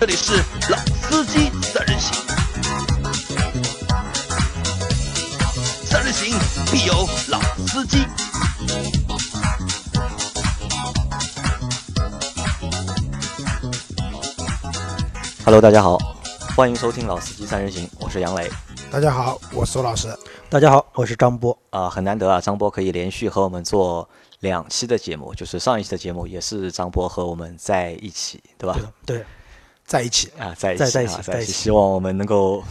这里是老司机三人行，三人行必有老司机。Hello，大家好，欢迎收听《老司机三人行》，我是杨磊。大家好，我是周老师。大家好，我是张波。啊、很难得啊，张波可以连续和我们做两期的节目，就是上一期的节目也是张波和我们在一起，对吧？对，在一起，啊，在一起，在在一起啊在一起，希望我们能够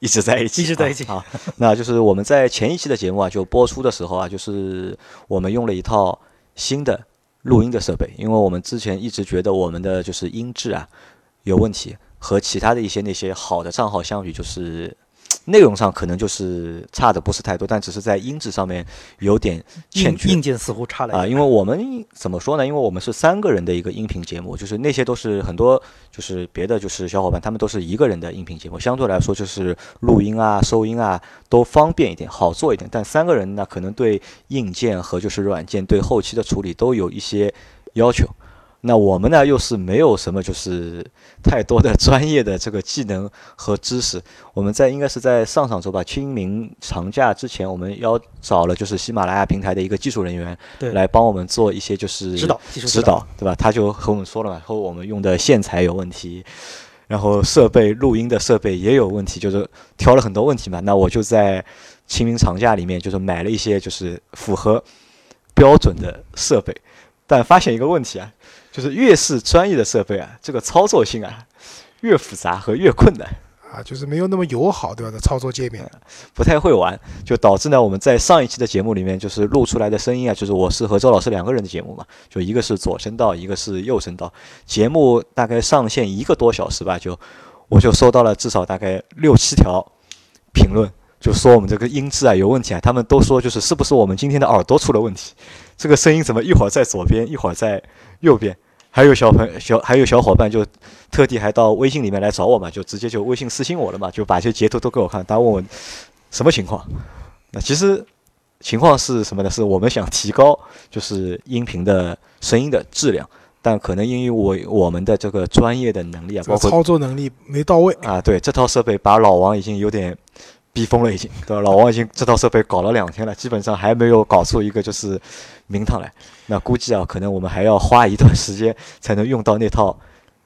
一直在一起，一直在一起啊。好那就是我们在前一期的节目啊，就播出的时候啊，就是我们用了一套新的录音的设备，因为我们之前一直觉得我们的就是音质啊有问题，和其他的一些那些好的账号相比，就是。内容上可能就是差的不是太多，但只是在音质上面有点欠缺。硬硬件似乎差了啊。因为我们怎么说呢？因为我们是三个人的一个音频节目，就是那些都是很多就是别的就是小伙伴，他们都是一个人的音频节目，相对来说就是录音啊、收音啊都方便一点，好做一点。但三个人呢，可能对硬件和就是软件对后期的处理都有一些要求。那我们呢，又是没有什么就是太多的专业的这个技能和知识。我们在应该是在上上周吧，清明长假之前，我们邀找了就是喜马拉雅平台的一个技术人员对来帮我们做一些就是指导技术指导，对吧？他就和我们说了嘛，说我们用的线材有问题，然后设备录音的设备也有问题，就是挑了很多问题嘛。那我就在清明长假里面，就是买了一些就是符合标准的设备，但发现一个问题啊，就是越是专业的设备啊，这个操作性啊越复杂和越困难。啊，就是没有那么友好，对吧？的操作界面，不太会玩，就导致呢，我们在上一期的节目里面，就是录出来的声音啊，就是我是和周老师两个人的节目嘛，就一个是左声道，一个是右声道。节目大概上线一个多小时吧，就我就收到了至少大概六七条评论，就说我们这个音质啊有问题啊，他们都说就是是不是我们今天的耳朵出了问题，这个声音怎么一会儿在左边，一会儿在右边。还有小朋小还有小伙伴就特地还到微信里面来找我嘛，就直接就微信私信我了嘛，就把这些截图都给我看，他问我什么情况？那其实情况是什么呢？是我们想提高就是音频的声音的质量，但可能因为我我们的这个专业的能力啊，包括操作能力没到位。啊，对这套设备把老王已经有点逼疯了，已经对吧？老王已经这套设备搞了两天了，基本上还没有搞出一个就是名堂来。那估计啊，可能我们还要花一段时间才能用到那套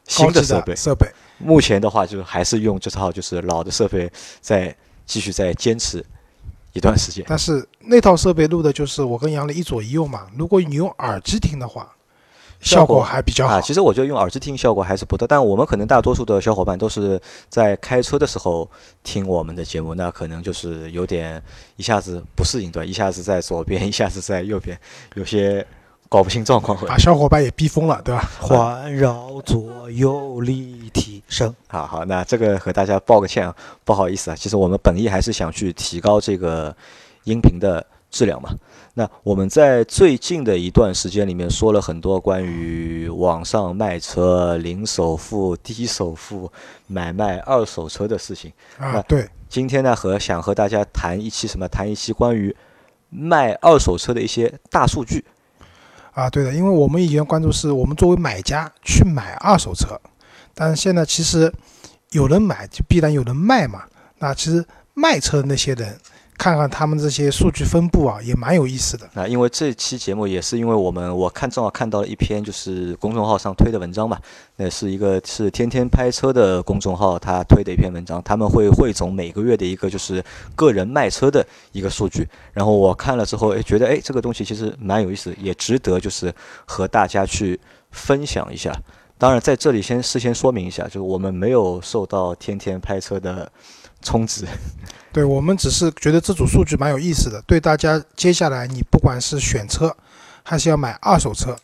新的设备。设备，目前的话，就还是用这套就是老的设备，在继续在坚持一段时间。但是那套设备录的就是我跟杨磊一左一右嘛。如果你用耳机听的话，效果还比较好啊，。其实我觉得用耳机听效果还是不错，但我们可能大多数的小伙伴都是在开车的时候听我们的节目，那可能就是有点一下子不适应，对吧？一下子在左边，一下子在右边，有些搞不清状况会。把小伙伴也逼疯了，对吧？环绕左右立体声，好好，那这个和大家报个歉啊，不好意思啊，其实我们本意还是想去提高这个音频的质量嘛。那我们在最近的一段时间里面说了很多关于网上卖车、零首付、低首付、买卖二手车的事情。啊，对，今天呢，和想和大家谈一期什么？谈一期关于卖二手车的一些大数据。啊，对的，因为我们以前关注是我们作为买家去买二手车，但是现在其实有人买就必然有人卖嘛。那其实卖车的那些人，看看他们这些数据分布啊，也蛮有意思的。啊，因为这期节目也是因为我们我看正好看到了一篇就是公众号上推的文章嘛，那是一个是天天拍车的公众号他推的一篇文章，他们会汇总每个月的一个就是个人卖车的一个数据，然后我看了之后，哎，觉得哎这个东西其实蛮有意思，也值得就是和大家去分享一下。当然，在这里先事先说明一下，就是我们没有受到天天拍车的充值，对我们只是觉得这组数据蛮有意思的，对大家接下来你不管是选车，还是要买二手车，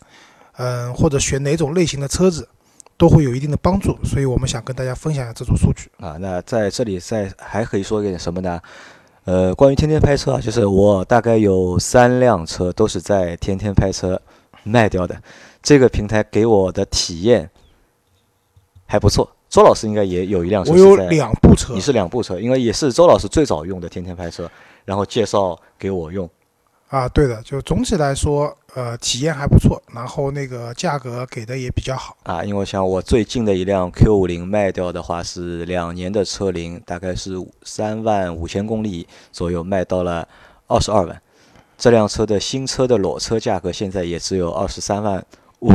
嗯、或者选哪种类型的车子，都会有一定的帮助。所以我们想跟大家分享一下这组数据。啊，那在这里再还可以说一点什么呢？呃，关于天天拍车啊，就是我大概有三辆车都是在天天拍车卖掉的，这个平台给我的体验还不错。周老师应该也有一辆车我有，两部车你，是两部车，因为也是周老师最早用的天天拍车，然后介绍给我用。啊，对的，就总体来说，呃，体验还不错，然后那个价格给的也比较好。啊，因为像我最近的一辆 Q 五零卖掉的话是两年的车龄，大概是三万五千公里左右，卖到了二十二万。这辆车的新车的裸车价格现在也只有二十三万五，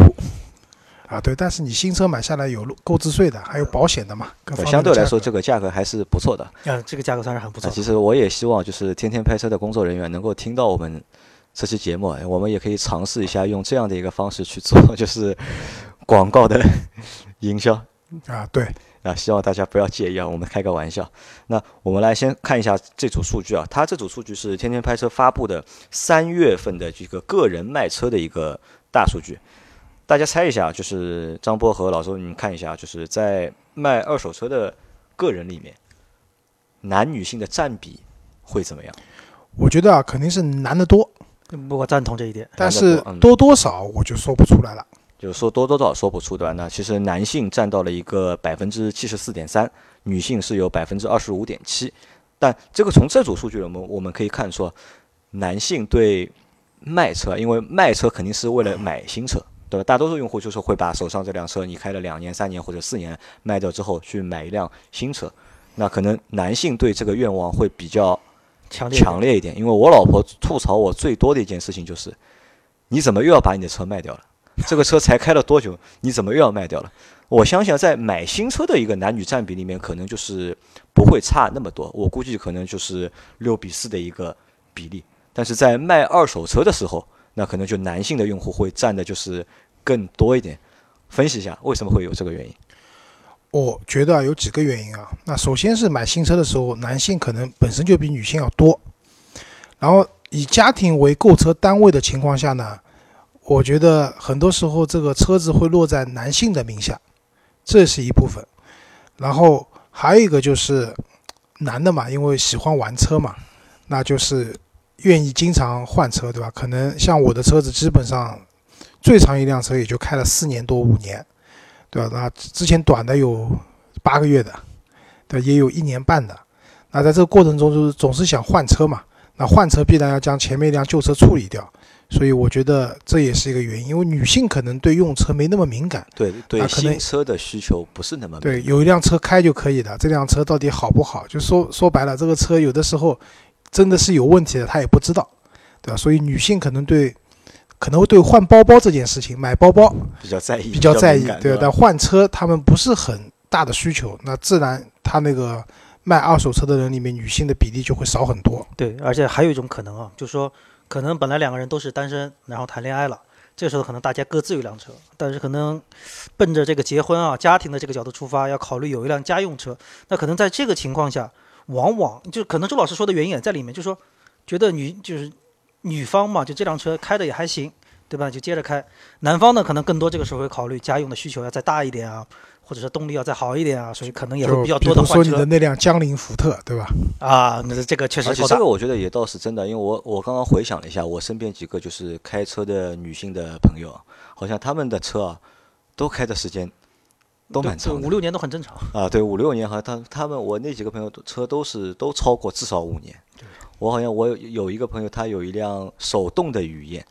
啊，对，但是你新车买下来有购置税的，还有保险的嘛，各方面的相对来说这个价格还是不错的。嗯，这个价格算是很不错啊，其实我也希望就是天天拍车的工作人员能够听到我们这期节目，哎我们也可以尝试一下用这样的一个方式去做，就是广告的营销啊，对，啊，希望大家不要介意啊，我们开个玩笑。那我们来先看一下这组数据啊，它这组数据是天天拍车发布的三月份的这个个人卖车的一个大数据。大家猜一下，就是张波和老周，你们看一下，就是在卖二手车的个人里面，男女性的占比会怎么样？我觉得啊，肯定是男的多，我赞同这一点。但是嗯多多少我就说不出来了。就是说多多少少说不出对吧？那其实男性占到了一个百分之七十四点三，女性是有百分之二十五点七。但这个从这组数据我们我们可以看出，男性对卖车，因为卖车肯定是为了买新车，对吧？大多数用户就是会把手上这辆车，你开了两年、三年或者四年卖掉之后，去买一辆新车。那可能男性对这个愿望会比较强烈强烈一点，因为我老婆吐槽我最多的一件事情就是，你怎么又要把你的车卖掉了？这个车才开了多久，你怎么又要卖掉了？我相信在买新车的一个男女占比里面，可能就是不会差那么多，我估计可能就是六比四的一个比例。但是在卖二手车的时候，那可能就男性的用户会占的就是更多一点。分析一下为什么会有这个原因？我觉得有几个原因啊。那首先是买新车的时候，男性可能本身就比女性要多，然后以家庭为购车单位的情况下呢，我觉得很多时候这个车子会落在男性的名下，这是一部分。然后还有一个就是男的嘛，因为喜欢玩车嘛，那就是愿意经常换车，对吧？可能像我的车子，基本上最长一辆车也就开了四年多五年。对吧？那之前短的有八个月的，对，也有一年半的。那在这个过程中，就是总是想换车嘛。那换车必然要将前面一辆旧车处理掉，所以我觉得这也是一个原因。因为女性可能对用车没那么敏感，对对，啊可能新车的需求不是那么对，有一辆车开就可以了。这辆车到底好不好？就说说白了，这个车有的时候真的是有问题的，她也不知道，对吧？所以女性可能对可能会对换包包这件事情，买包包比较在意，比较在意，对但换车他们不是很大的需求，那自然他那个卖二手车的人里面，女性的比例就会少很多。对，而且还有一种可能啊，就是说，可能本来两个人都是单身，然后谈恋爱了，这时候可能大家各自有一辆车，但是可能奔着这个结婚啊、家庭的这个角度出发，要考虑有一辆家用车。那可能在这个情况下，往往就可能周老师说的原因也在里面，就是说，觉得女就是女方嘛，就这辆车开的也还行，对吧？就接着开。男方呢，可能更多这个时候会考虑家用的需求要再大一点啊，或者是动力要再好一点啊，所以可能也会比较多的换比如说你的那辆江铃福特，对吧？啊。那这个确实这个。我觉得也倒是真的，因为我我刚刚回想了一下，我身边几个就是开车的女性的朋友啊，好像他们的车啊，都开的时间都蛮长五六年都很正常。啊，对，五六年好像他他们我那几个朋友都车都是都超过至少五年。我好像我有有一个朋友，他有一辆手动的雨燕，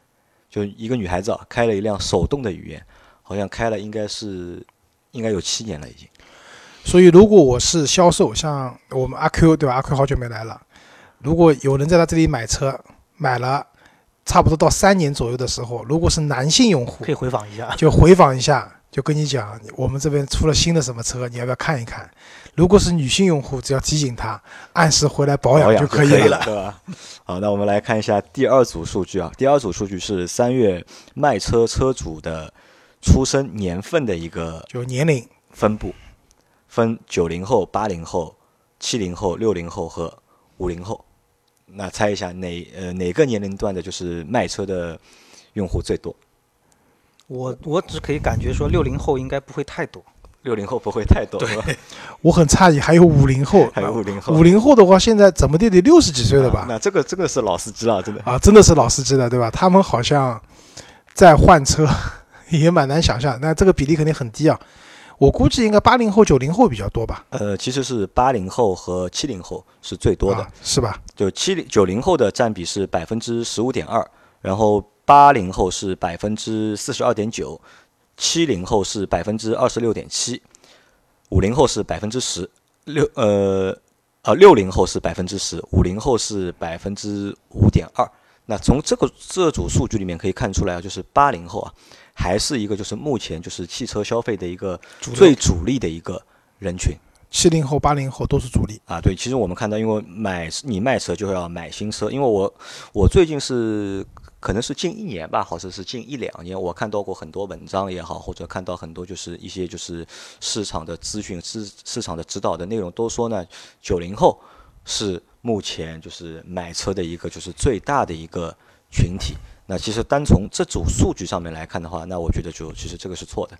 就一个女孩子啊，开了一辆手动的雨燕，好像开了应该是应该有七年了已经。所以如果我是销售，像我们阿 Q 对吧？阿 Q 好久没来了。如果有人在他这里买车，买了差不多到三年左右的时候，如果是男性用户可，以回访一下。就回访一下，就跟你讲，我们这边出了新的什么车，你要不要看一看？如果是女性用户，只要提醒她，按时回来保养就可以了，对吧？好，那我们来看一下第二组数据啊。第二组数据是三月卖车车主的出生年份的一个就年龄分布，分九零后、八零后、七零后、六零后和五零后。那猜一下哪呃哪个年龄段的就是卖车的用户最多？我我只可以感觉说，六零后应该不会太多。六零后不会太多，对 我很诧异，还有五零后，还有五零后，五零后的话，现在怎么地得六十几岁了吧？啊那这个这个是老司机了，真的。啊，真的是老司机了，对吧？他们好像在换车，也蛮难想象。那这个比例肯定很低啊。我估计应该八零后、九零后比较多吧？呃，其实是八零后和七零后是最多的，啊是吧？就七零九零后的占比是百分之十五点二，然后八零后是百分之四十二点九，七零后是百分之二十六点七，五零后是百分之十六，呃呃六零后是百分之十，五零后是百分之五点二。那从这个这组数据里面可以看出来啊，就是八零后啊，还是一个就是目前就是汽车消费的一个最主力的一个人群。七零后、八零后都是主力。啊，对，其实我们看到，因为买你卖车就要买新车，因为我我最近是可能是近一年吧，或者是近一两年，我看到过很多文章也好，或者看到很多就是一些就是市场的资讯、市市场的指导的内容，都说呢，九零后是目前就是买车的一个就是最大的一个群体。那其实单从这组数据上面来看的话，那我觉得就其实这个是错的，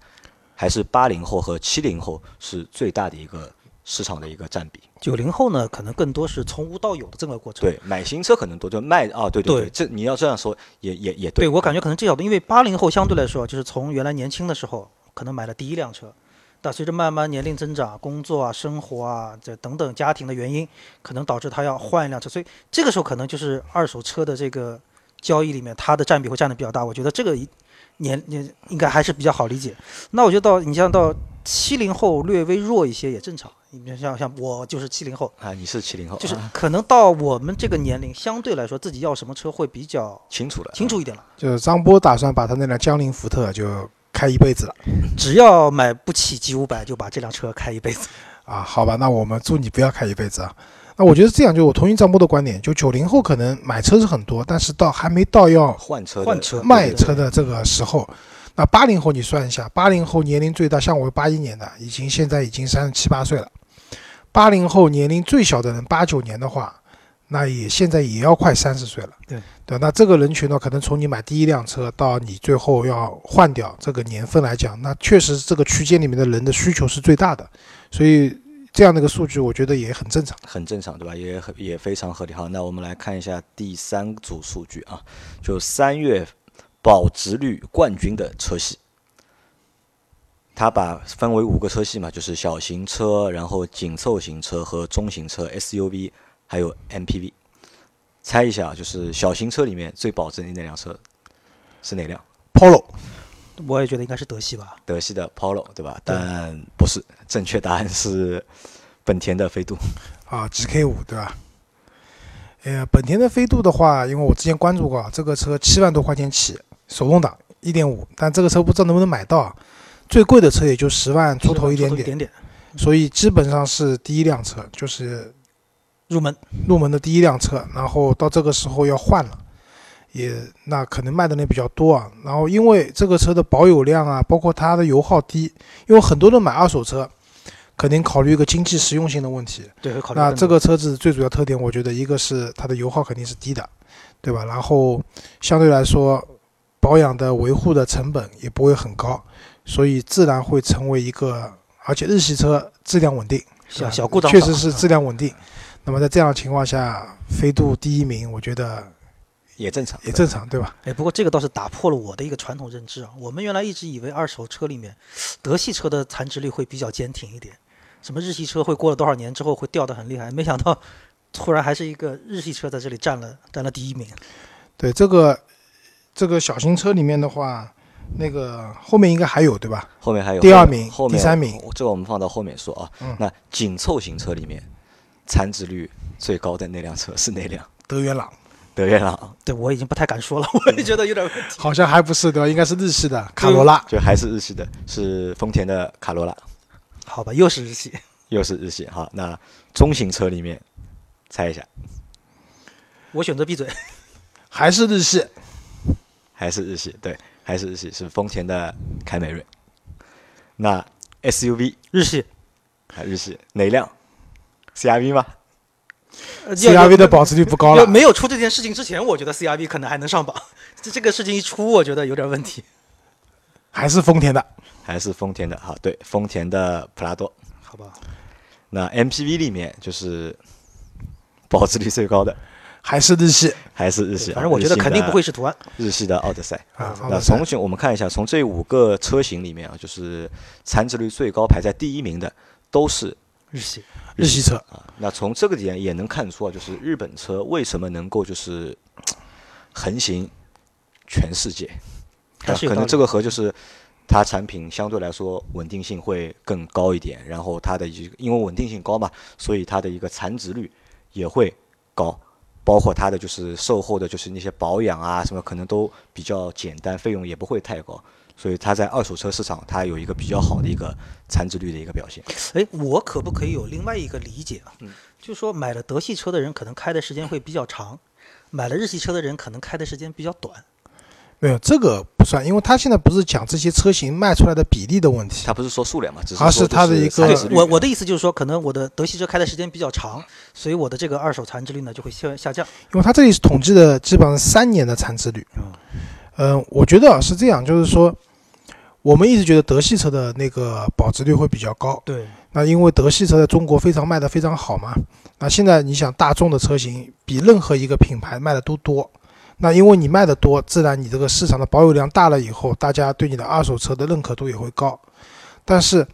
还是八零后和七零后是最大的一个市场的一个占比。九零后呢，可能更多是从无到有的这个过程。对，买新车可能多，就卖啊，对对对这你要这样说也也也对我感觉可能这角度，因为八零后相对来说，就是从原来年轻的时候可能买了第一辆车，但随着慢慢年龄增长、工作啊、生活啊这等等家庭的原因，可能导致他要换一辆车，所以这个时候可能就是二手车的这个交易里面，它的占比会占的比较大。我觉得这个一年年应该还是比较好理解。那我觉得到你像到七零后略微弱一些也正常，你像像我就是七零后，啊，你是七零后，就是啊可能到我们这个年龄，相对来说自己要什么车会比较清楚了，清楚一点了。就是张波打算把他那辆江铃福特就开一辈子了只要买不起 G 五百，就把这辆车开一辈子。啊。好吧，那我们祝你不要开一辈子啊。那我觉得这样，就我同意张波的观点，就九零后可能买车是很多，但是到还没到要换车换车卖车的这个时候。那八零后你算一下，八零后年龄最大，像我八一年的，已经现在已经三十七八岁了。八零后年龄最小的人，八九年的话，那也现在也要快三十岁了。对对，那这个人群呢，可能从你买第一辆车到你最后要换掉这个年份来讲，那确实这个区间里面的人的需求是最大的，所以这样的一个数据，我觉得也很正常。很正常，对吧？也很也非常合理。好，那我们来看一下第三组数据啊，就三月保值率冠军的车系，它把分为五个车系嘛，就是小型车，然后紧凑型车和中型车、SUV，还有 MPV。猜一下啊，就是小型车里面最保值的那辆车是哪辆？Polo 我也觉得应该是德系吧。德系的 Polo，对吧？但不是，正确答案是本田的飞度。啊，GK 五对吧？呃，本田的飞度的话，因为我之前关注过啊，这个车七万多块钱起，手动挡一点五，但这个车不知道能不能买到啊，最贵的车也就十万出头一点点，一点点所以基本上是第一辆车，就是入门。入门的第一辆车，然后到这个时候要换了，也那可能卖的人比较多啊。然后因为这个车的保有量啊，包括它的油耗低，因为很多人买二手车，肯定考虑一个经济实用性的问题。对，考虑那这个车子最主要特点，我觉得一个是它的油耗肯定是低的，对吧？然后相对来说，保养的维护的成本也不会很高，所以自然会成为一个，而且日系车质量稳定，小啊小故障确实是质量稳定。那么在这样的情况下，飞度第一名，我觉得也正常，也正常，对吧？哎，不过这个倒是打破了我的一个传统认知啊。我们原来一直以为二手车里面，德系车的残值率会比较坚挺一点，什么日系车会过了多少年之后会掉得很厉害，没想到突然还是一个日系车在这里占了占了第一名。对这个这个小型车里面的话，那个后面应该还有，对吧？后面还有第二名后面第三名，这个我们放到后面说啊。嗯那紧凑型车里面，残值率最高的那辆车是哪辆？德源朗德源朗，对我已经不太敢说了，我也觉得有点问题。好像还不是对吧？应该是日系的卡罗拉。就还是日系的，是丰田的卡罗拉，好吧，又是日系，又是日系。好，那中型车里面，猜一下，我选择闭嘴。还是日系，还是日系？对，还是日系，是丰田的凯美瑞。那 SUV 日系还，日系哪辆？CRV 吗？呃 CRV 的保值率不高了。要没有出这件事情之前，我觉得 CRV 可能还能上榜。这这个事情一出，我觉得有点问题。还是丰田的，还是丰田的？好，对，丰田的普拉多。好吧，那 MPV 里面就是保值率最高的，还是日系还是日系啊？反正我觉得肯定不会是途安。日系的奥德赛。啊。那从我们看一下，从这五个车型里面啊，就是残值率最高排在第一名的都是日系，日系车，啊。那从这个点也能看出啊，就是日本车为什么能够就是 横行全世界，啊可能还是有道理这个和就是它产品相对来说稳定性会更高一点，然后它的一个因为稳定性高嘛，所以它的一个残值率也会高。包括它的就是售后的，就是那些保养啊什么，可能都比较简单，费用也不会太高，所以它在二手车市场它有一个比较好的一个残值率的一个表现。哎，我可不可以有另外一个理解啊？嗯就说买了德系车的人可能开的时间会比较长，买了日系车的人可能开的时间比较短。没有这个不算，因为他现在不是讲这些车型卖出来的比例的问题，他不是说数量嘛，只是是它的一个我我的意思就是说，可能我的德系车开的时间比较长，所以我的这个二手残值率呢就会下下降。因为它这里是统计的基本上三年的残值率。嗯、我觉得啊是这样，就是说我们一直觉得德系车的那个保值率会比较高，对，那因为德系车在中国非常卖的非常好嘛，那现在你想大众的车型比任何一个品牌卖的都多，那因为你卖的多，自然你这个市场的保有量大了以后，大家对你的二手车的认可度也会高。但是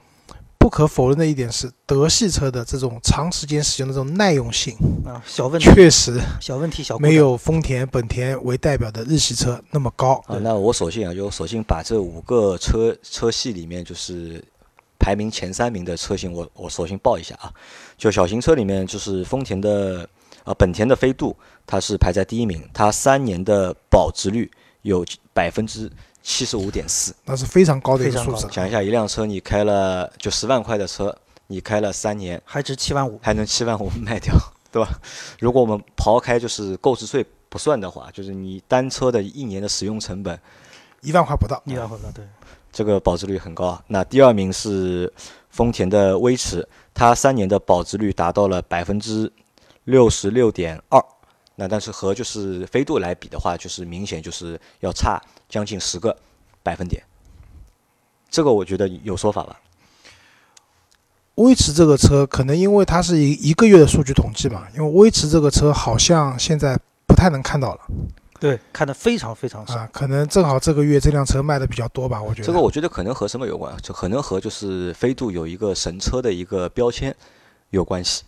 不可否认的一点是，德系车的这种长时间使用的这种耐用性，啊，小问题，确实小问题，小没有丰田、本田为代表的日系车那么高。啊，那我索性啊，就索性把这五个车车系里面，就是排名前三名的车型我，我索性报一下啊。就小型车里面，就是丰田的呃本田的飞度，它是排在第一名，它三年的保值率有百分之七十五点四。那是非常高的一个数字。想一下，一辆车你开了就十万块的车，你开了三年，还值七万五。还能七万五卖掉，对吧？如果我们刨开就是购置税不算的话，就是你单车的一年的使用成本，一万块不到，一万块不到，对，这个保值率很高啊。那第二名是丰田的威驰，它三年的保值率达到了百分之六十六点二。那但是和就是飞度来比的话，就是明显就是要差将近十个百分点。这个我觉得有说法吧？威驰这个车可能因为它是一一个月的数据统计嘛，因为威驰这个车好像现在不太能看到了对，看得非常非常少。啊，可能正好这个月这辆车卖的比较多吧，我觉得。这个我觉得可能和什么有关？就可能和就是飞度有一个神车的一个标签有关系，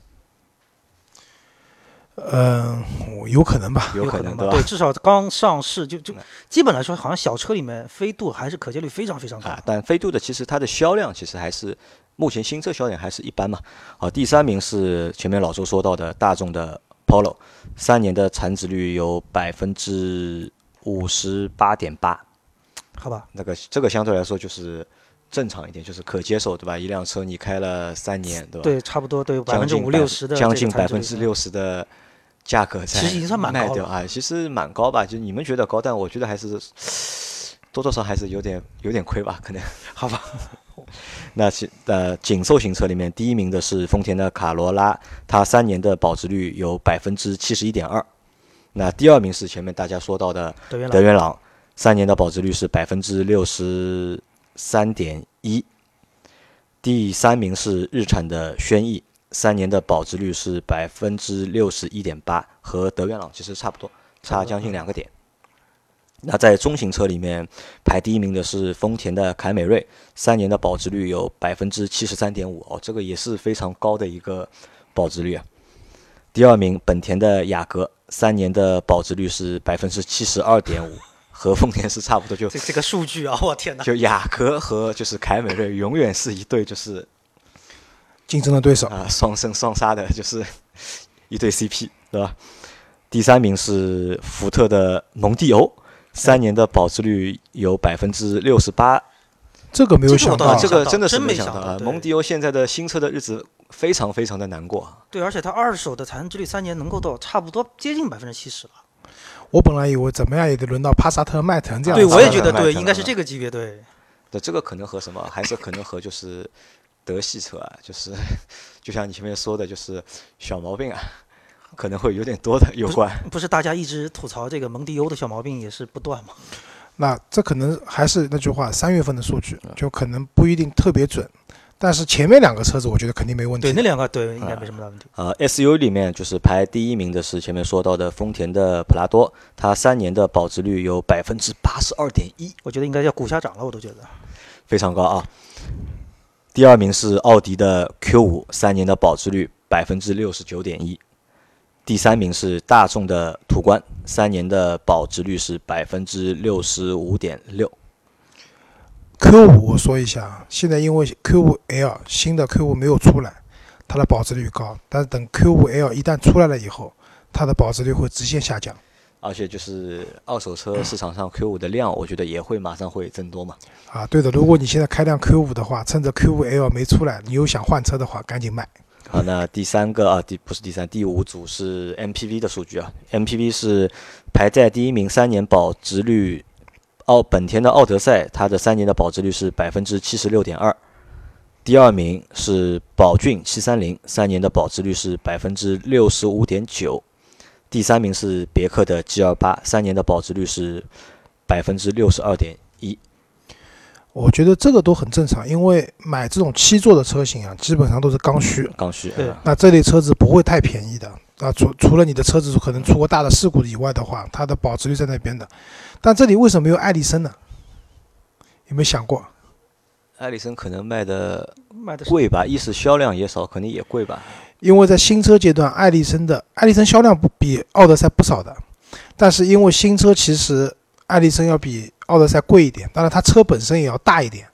嗯、我有可能吧。有可？能对吧？对，至少刚上市就就嗯基本来说，好像小车里面飞度还是可见率非常非常高。啊，但飞度的其实它的销量其实还是目前新车销量还是一般嘛。好，第三名是前面老周说到的大众的 Polo，三年的产值率有百分之五十八点八，好吧，那个这个相对来说就是正常一点，就是可接受，对吧？一辆车你开了三年，对吧？对，差不多对百分之将近五六十的将近百分之六十的价格在其实已经算蛮高了卖掉啊，其实蛮高吧？就你们觉得高，但我觉得还是多多少少还是有点有点亏吧，可能。好吧，那其呃紧凑型车里面，第一名的是丰田的卡罗拉，它三年的保值率有百分之七十一点二。那第二名是前面大家说到的德元朗德元朗，三年的保值率是百分之六十三点一。第三名是日产的轩逸，三年的保值率是百分之六十一点八，和德元朗其实差不多，差将近两个点。那在中型车里面排第一名的是丰田的凯美瑞，三年的保值率有百分之七十三点五，哦，这个也是非常高的一个保值率啊。第二名本田的雅阁，三年的保值率是百分之七十二点五，和丰田是差不多，就这这个数据啊，我天哪！就雅阁和就是凯美瑞永远是一对就是竞争的对手，啊双生双杀的，就是一对 CP，对吧？第三名是福特的蒙迪欧，三年的保值率有百分之六十八这个没有想到这个真的是没想到啊！想到蒙迪欧现在的新车的日子非常非常的难过。对，而且它二手的残值率三年能够到差不多接近百分之七十了。我本来以为怎么样也得轮到帕萨特、迈腾这样对。我也觉得对，应该是这个级别。对，对，这个可能和什么？还是可能和就是德系车啊，就是 就像你前面说的，就是小毛病啊，可能会有点多的有关。不是大家一直吐槽这个蒙迪欧的小毛病也是不断嘛？那这可能还是那句话，三月份的数据就可能不一定特别准，但是前面两个车子我觉得肯定没问题对，那两个对应该没什么大问题。呃，SU 里面就是排第一名的是前面说到的丰田的普拉多，它三年的保值率有百分之八十二点一，我觉得应该要股价涨了，我都觉得。非常高啊。第二名是奥迪的 Q 五，三年的保值率百分之六十九点一。第三名是大众的途观，三年的保值率是百分之六十五点六。Q 五我说一下，现在因为 Q 五 L 新的 Q 五没有出来，它的保值率高，但是等 Q 五 L 一旦出来了以后，它的保值率会直线下降。而且就是二手车市场上 Q 五的量，我觉得也会马上会增多嘛。啊，对的，如果你现在开辆 Q 五的话，趁着 Q 五 L 没出来，你又想换车的话，赶紧卖。好，那第三个啊，第不是第三，第五组是 MPV 的数据啊。MPV 是排在第一名，三年保值率，奥本田的奥德赛，它的三年的保值率是百分之七十六点二。第二名是宝骏七三零，三年的保值率是百分之六十五点九。第三名是别克的 G 二八，三年的保值率是百分之六十二点一。我觉得这个都很正常，因为买这种七座的车型啊，基本上都是刚需。刚需。那这类车子不会太便宜的。啊，除除了你的车子可能出过大的事故以外的话，它的保值率在那边的。但这里为什么没有艾力绅呢？有没有想过？艾力绅可能卖的卖的贵吧，一是销量也少，肯定也贵吧。因为在新车阶段，爱力绅的爱力绅销量不比奥德赛不少的，但是因为新车其实爱力绅要比奥德赛贵一点，当然它车本身也要大一点，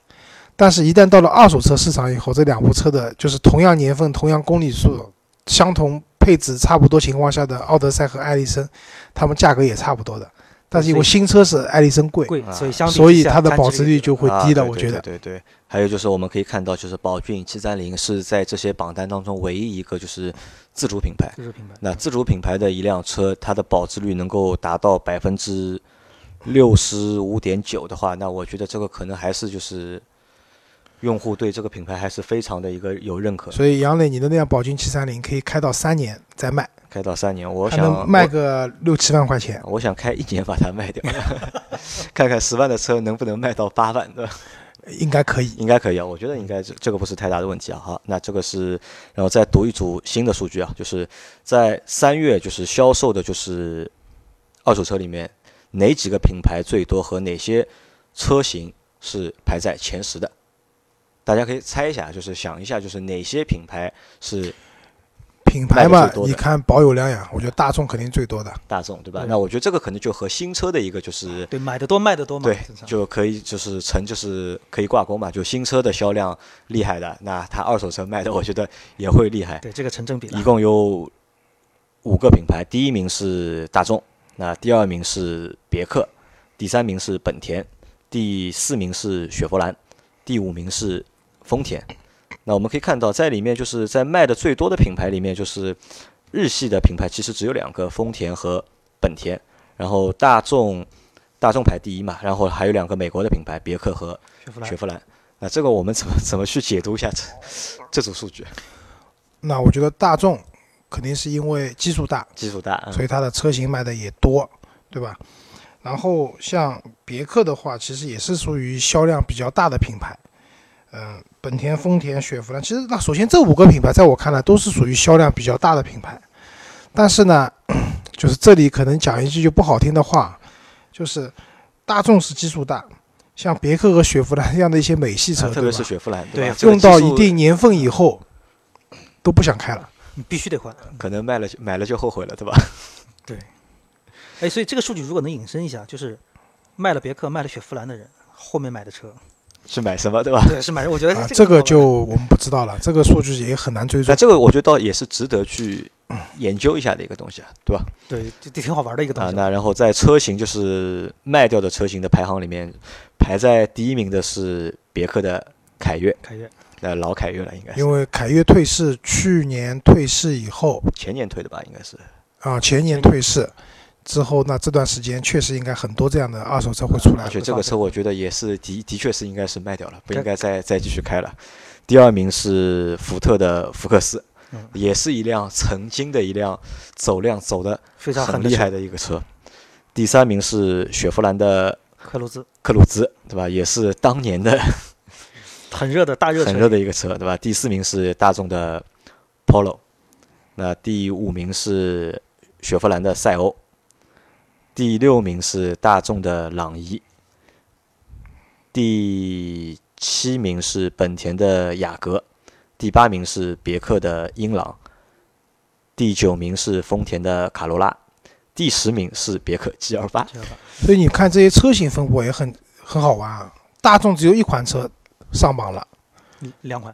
但是一旦到了二手车市场以后，这两部车的就是同样年份、同样公里数、相同配置差不多情况下的奥德赛和爱力绅，它们价格也差不多的，但是因为新车是爱力绅贵，所以相所以它的保值率就会啊低了，我觉得。对对对，还有就是我们可以看到，就是宝骏七三零是在这些榜单当中唯一一个就是自主品牌。自主品牌。那自主品牌的一辆车，它的保值率能够达到百分之六十五点九的话，那我觉得这个可能还是就是用户对这个品牌还是非常的一个有认可。所以杨磊，你的那辆宝骏七三零可以开到三年再卖，开到三年，我想卖个六七万块钱。我想开一年把它卖掉，看看十万的车能不能卖到八万的。应该可以。应该可以啊，我觉得应该这这个不是太大的问题啊。好，那这个是，然后再读一组新的数据啊，就是在三月就是销售的就是二手车里面哪几个品牌最多和哪些车型是排在前十的？大家可以猜一下，就是想一下，就是哪些品牌是品牌嘛你看保有量呀，我觉得大众肯定最多的。大众，对吧？对那我觉得这个可能就和新车的一个就是对，买的多卖的多嘛，对就可以就是成就是可以挂钩嘛，就新车的销量厉害的，那它二手车卖的，我觉得也会厉害。对这个成正比了一。共有五个品牌，第一名是大众，那第二名是别克，第三名是本田，第四名是雪佛兰，第五名是丰田。那我们可以看到，在里面就是在卖的最多的品牌里面，就是日系的品牌其实只有两个，丰田和本田。然后大众，大众排第一嘛，然后还有两个美国的品牌，别克和雪佛兰。那这个我们怎么怎么去解读一下这这组数据？那我觉得大众肯定是因为基数大，基数大，嗯所以它的车型卖的也多，对吧？然后像别克的话，其实也是属于销量比较大的品牌。嗯、本田、丰田、雪佛兰，其实那首先这五个品牌在我看来都是属于销量比较大的品牌。但是呢，就是这里可能讲一句就不好听的话，就是大众是基数大，像别克和雪佛兰这样的一些美系车，啊特别是雪佛兰，对吧？用到一定年份以后都不想开了。你必须得换。可能卖了就买了就后悔了，对吧？对哎，所以这个数据如果能引申一下，就是卖了别克、卖了雪佛兰的人，后面买的车，去买什么，对吧？对，是买什么我觉得啊，这这个个就我们不知道了，这个数据也很难追踪那。这个我觉得倒也是值得去研究一下的一个东西啊，对吧？对，就挺好玩的一个东西啊，西。那然后在车型就是卖掉的车型的排行里面，排在第一名的是别克的凯越，凯越，那老凯越了，应该是因为凯越退市，去年退市以后前年退的吧，应该是。啊，前年退市之后，那这段时间确实应该很多这样的二手车会出来而且。这个车我觉得也是的的确是应该是卖掉了，不应该再再继续开了。第二名是福特的福克斯，嗯也是一辆曾经的一辆走量走的非常很厉害的一个车。第三名是雪佛兰的克鲁兹，克鲁兹，对吧？也是当年的 很热的大热，很热的一个车，对吧？第四名是大众的 Polo，那第五名是雪佛兰的赛欧，第六名是大众的朗逸，第七名是本田的雅阁，第八名是别克的英朗，第九名是丰田的卡罗拉，第十名是别克 G 二八。这样吧所以你看这些车型分布也很很好玩啊。大众只有一款车上榜了，嗯两款。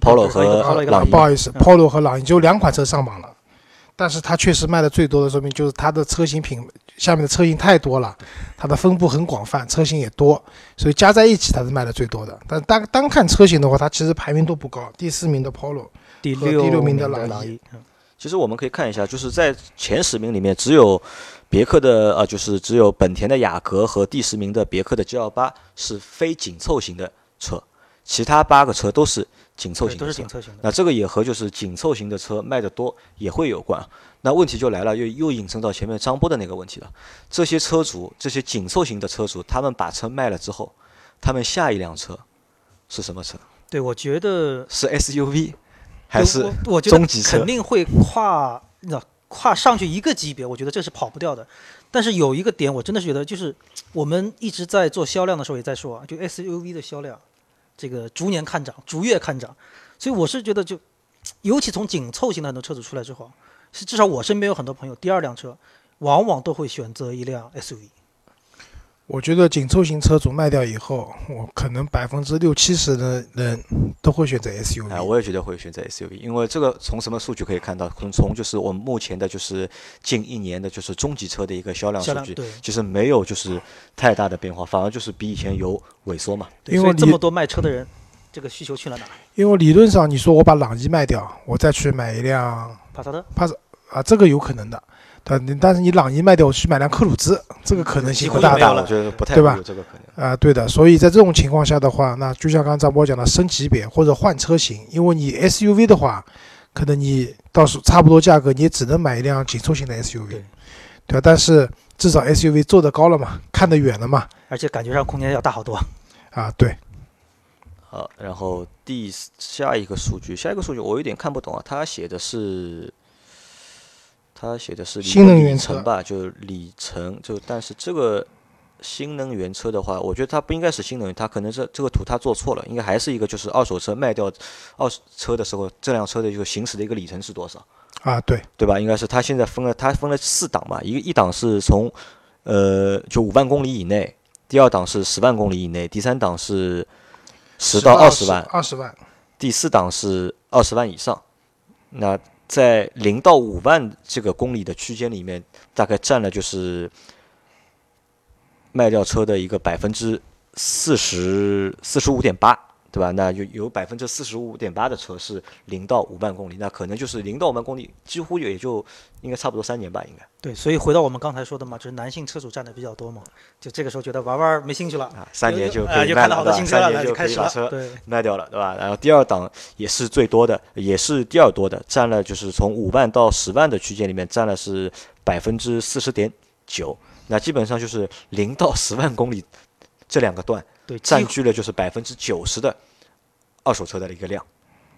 Polo 和一个朗逸不好意思嗯，Polo 和朗逸只有两款车上榜了，但是它确实卖的最多的，说明就是它的车型品下面的车型太多了，它的分布很广泛，车型也多，所以加在一起它是卖的最多的。但单单看车型的话，它其实排名都不高，第四名的 Polo，第六第六名的的朗逸其实我们可以看一下，就是在前十名里面，只有别克的呃，就是只有本田的雅阁和第十名的别克的 GL8 是非紧凑型的车，其他八个车都是紧凑型的车都是紧。凑型的。那这个也和就是紧凑型的车卖得多也会有关。那问题就来了，又又引申到前面张波的那个问题了。这些车主，这些紧凑型的车主，他们把车卖了之后，他们下一辆车是什么车？对，我觉得是 SUV 还是我我觉得中级车肯定会跨那跨上去一个级别，我觉得这是跑不掉的。但是有一个点，我真的是觉得，就是我们一直在做销量的时候也在说啊，就 SUV 的销量，这个逐年看涨，逐月看涨。所以我是觉得就，尤其从紧凑型的很多车子出来之后，是至少我身边有很多朋友，第二辆车往往都会选择一辆 SUV。我觉得紧凑型车主卖掉以后，我可能百分之六七十的人都会选择 SUV。哎，我也觉得会选择 SUV，因为这个从什么数据可以看到？从从就是我们目前的就是近一年的就是中级车的一个销量数据，对其实没有就是太大的变化，反而就是比以前有萎缩嘛。对，因为这么多卖车的人，这个需求去了哪？因为理论上你说我把朗逸卖掉，我再去买一辆帕萨特帕萨啊，这个有可能的。但你但是你朗逸卖掉，我去买辆科鲁兹，这个可能性几不大的乎就没有了我觉得不太对吧会有这个可能。啊，对的。所以在这种情况下的话，那就像刚刚张波讲的，升级别或者换车型，因为你 SUV 的话，可能你到时差不多价格，你也只能买一辆紧凑型的 SUV，对对吧？但是至少 SUV 坐得高了嘛，看得远了嘛，而且感觉上空间要大好多。啊，对。好，然后第下一个数据，下一个数据我有点看不懂啊，他写的是，他写的是里新能源车。吧，就里程，就但是这个新能源车的话，我觉得它不应该是新能源，它可能是这个图它做错了，应该还是一个就是二手车卖掉二手车的时候，这辆车的一个行驶的一个里程是多少，啊，对，对吧？应该是它现在分了，它分了四档嘛，一个一档是从呃就五万公里以内，第二档是十万公里以内，第三档是十到二十万，二十万，第四档是二十万以上。那在零到五万这个公里的区间里面，大概占了就是卖掉车的一个百分之四十四十五点八，对吧？那有有百分之四十五点八的车是零到五万公里，那可能就是零到五万公里，几乎也就应该差不多三年吧，应该对，所以回到我们刚才说的嘛，就是男性车主占的比较多嘛，就这个时候觉得玩玩没兴趣了，啊，三年就可以卖了，好多新车了，三年就。可以把车对，卖掉了，对吧？然后第二档也是最多的，也是第二多的，占了就是从五万到十万的区间里面占了是百分之四十点九，那基本上就是零到十万公里这两个段对，占据了就是百分之九十的二手车的一个量。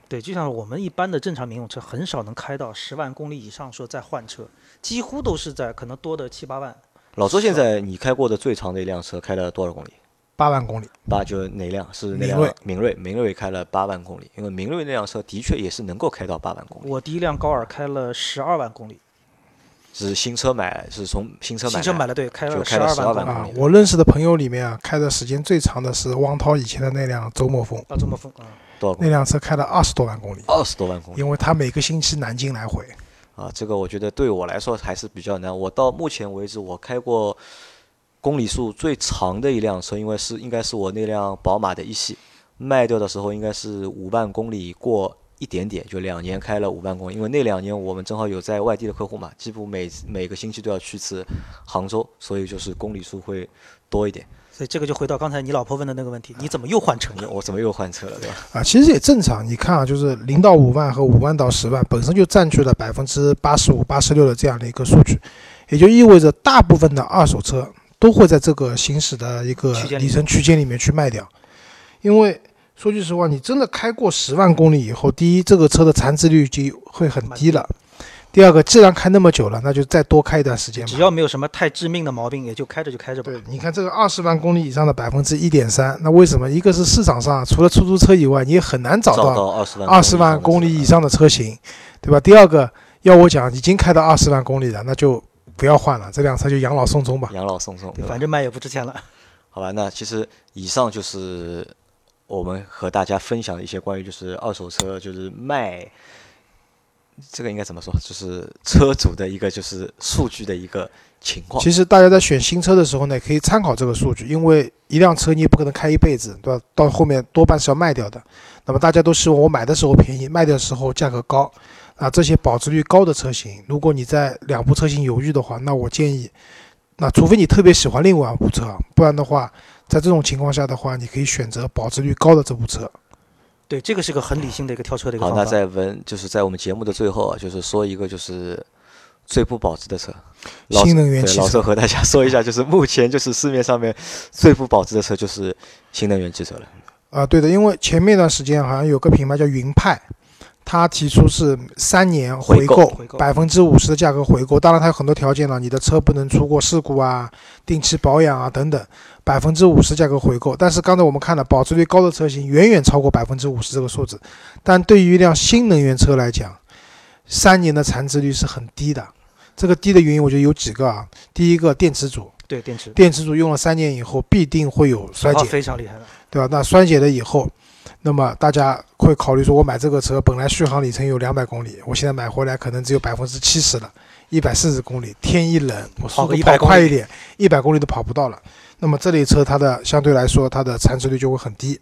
对，就像我们一般的正常民用车，很少能开到十万公里以上说再换车，几乎都是在可能多的七八万。老周，现在你开过的最长的一辆车开了多少公里？八万公里，八就是哪辆？是那辆明锐明锐，明锐开了八万公里，因为明锐那辆车的确也是能够开到八万公里。我第一辆高尔开了十二万公里，是新车买，是从新车买新车买了对，开了就开了12二万公里万公里啊，我认识的朋友里面啊，开的时间最长的是汪涛以前的那辆周末风，啊，周末风啊！那多少那？辆车开了二十多万公里，二十多万公里。因为他每个星期南京来回。啊，这个我觉得对我来说还是比较难。我到目前为止，我开过公里数最长的一辆车，因为是应该是我那辆宝马的一系，卖掉的时候应该是五万公里过一点点，就两年开了五万公里。因为那两年我们正好有在外地的客户嘛，几乎每每个星期都要去次杭州，所以就是公里数会多一点。所以这个就回到刚才你老婆问的那个问题，你怎么又换车了？我怎么又换车了，对吧？啊，其实也正常。你看啊，就是零到五万和五万到十万本身就占据了百分之八十五、八十六的这样的一个数据，也就意味着大部分的二手车都会在这个行驶的一个里程区间里面去卖掉。因为说句实话，你真的开过十万公里以后，第一，这个车的残值率就会很低了；第二个，既然开那么久了，那就再多开一段时间只。要没有什么太致命的毛病，也就开着就开着吧。对，你看这个二十万公里以上的百分之一点三，那为什么？一个是市场上除了出租车以外，你也很难找找到到二十万二十万公里以上的车型，对吧？第二个，要我讲，已经开到二十万公里了，那就不要换了，这辆车就养老送终吧。养老送终，反正卖也不值钱了。好吧，那其实以上就是我们和大家分享一些关于就是二手车就是卖，这个应该怎么说？就是车主的一个就是数据的一个情况。其实大家在选新车的时候呢，可以参考这个数据，因为一辆车你也不可能开一辈子，对吧？到后面多半是要卖掉的。那么大家都希望我买的时候便宜，卖掉的时候价格高。啊，这些保值率高的车型，如果你在两部车型犹豫的话，那我建议，那除非你特别喜欢另外一部车，不然的话，在这种情况下的话，你可以选择保值率高的这部车。对，这个是个很理性的一个跳车的一个好，方法。那在文就是在我们节目的最后啊，就是说一个就是最不保值的车，新能源汽车和大家说一下，就是目前就是市面上面最不保值的车就是新能源汽车了。啊，对的，因为前面一段时间好像有个品牌叫云派，它提出是三年回回购购回购百分之五十的价格回购，当然它有很多条件了，你的车不能出过事故啊、定期保养啊等等，百分之五十价格回购。但是刚才我们看了保值率高的车型远远超过百分之五十这个数字，但对于一辆新能源车来讲，三年的残值率是很低的。这个低的原因我觉得有几个啊，第一个电池组，对电池电池组用了三年以后必定会有衰减。非常厉害的。对吧？那衰减了以后，那么大家会考虑说，我买这个车本来续航里程有两百公里，我现在买回来可能只有百分之七十了，一百四十公里，天一冷，我跑个速度100公里跑快一点，一百公里都跑不到了。那么这类车它的相对来说它的残值率就会很低。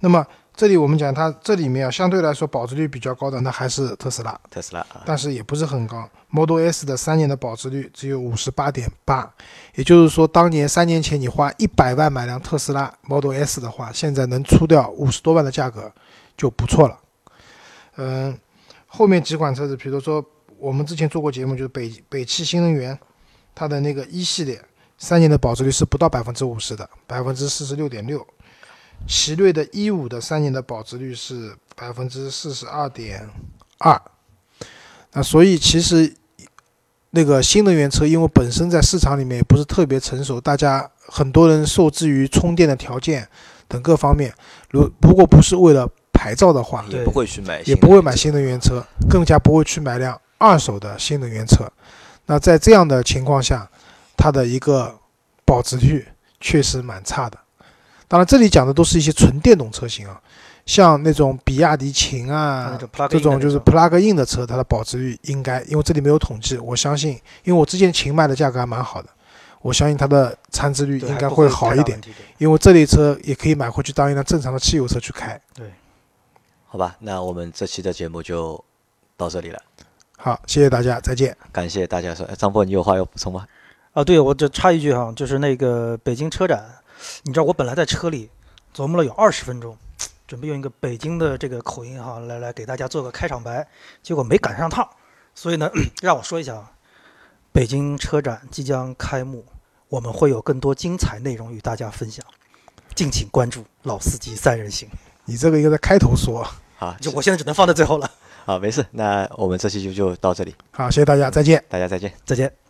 那么这里我们讲它这里面啊，相对来说保值率比较高的，那还是特斯拉。特斯拉啊，但是也不是很高。Model S 的三年的保值率只有五十八点八，也就是说，当年三年前你花一百万买辆特斯拉 Model S 的话，现在能出掉五十多万的价格就不错了。嗯，后面几款车子，比如说我们之前做过节目，就是北北汽新能源，它的那个一系列三年的保值率是不到百分之五十的，百分之四十六点六。奇瑞的一五的三年的保值率是百分之四十二点二。那所以其实那个新能源车，因为本身在市场里面也不是特别成熟，大家很多人受制于充电的条件等各方面，如如果不是为了牌照的话，也不会去买，也不会买新能源车，更加不会去买辆二手的新能源车。那在这样的情况下，它的一个保值率确实蛮差的。当然，这里讲的都是一些纯电动车型啊，像那种比亚迪秦啊这种就是 plug in 的车，它的保值率应该，因为这里没有统计，我相信，因为我之前秦卖的价格还蛮好的，我相信它的参值率应该会好一点，因为这类车也可以买回去当一辆正常的汽油车去开。对好吧，那我们这期的节目就到这里了，好，谢谢大家，再见。感谢大家收。哎张波，你有话要补充吗？啊，对，我就插一句哈，就是那个北京车展，你知道我本来在车里琢磨了有二十分钟，准备用一个北京的这个口音哈来来给大家做个开场白，结果没赶上趟，所以呢，让我说一下啊，北京车展即将开幕，我们会有更多精彩内容与大家分享，敬请关注老司机三人行。你这个应该在开头说。啊，就我现在只能放在最后了，好，没事，那我们这期就就到这里，好，谢谢大家，再见。大家再见。再见。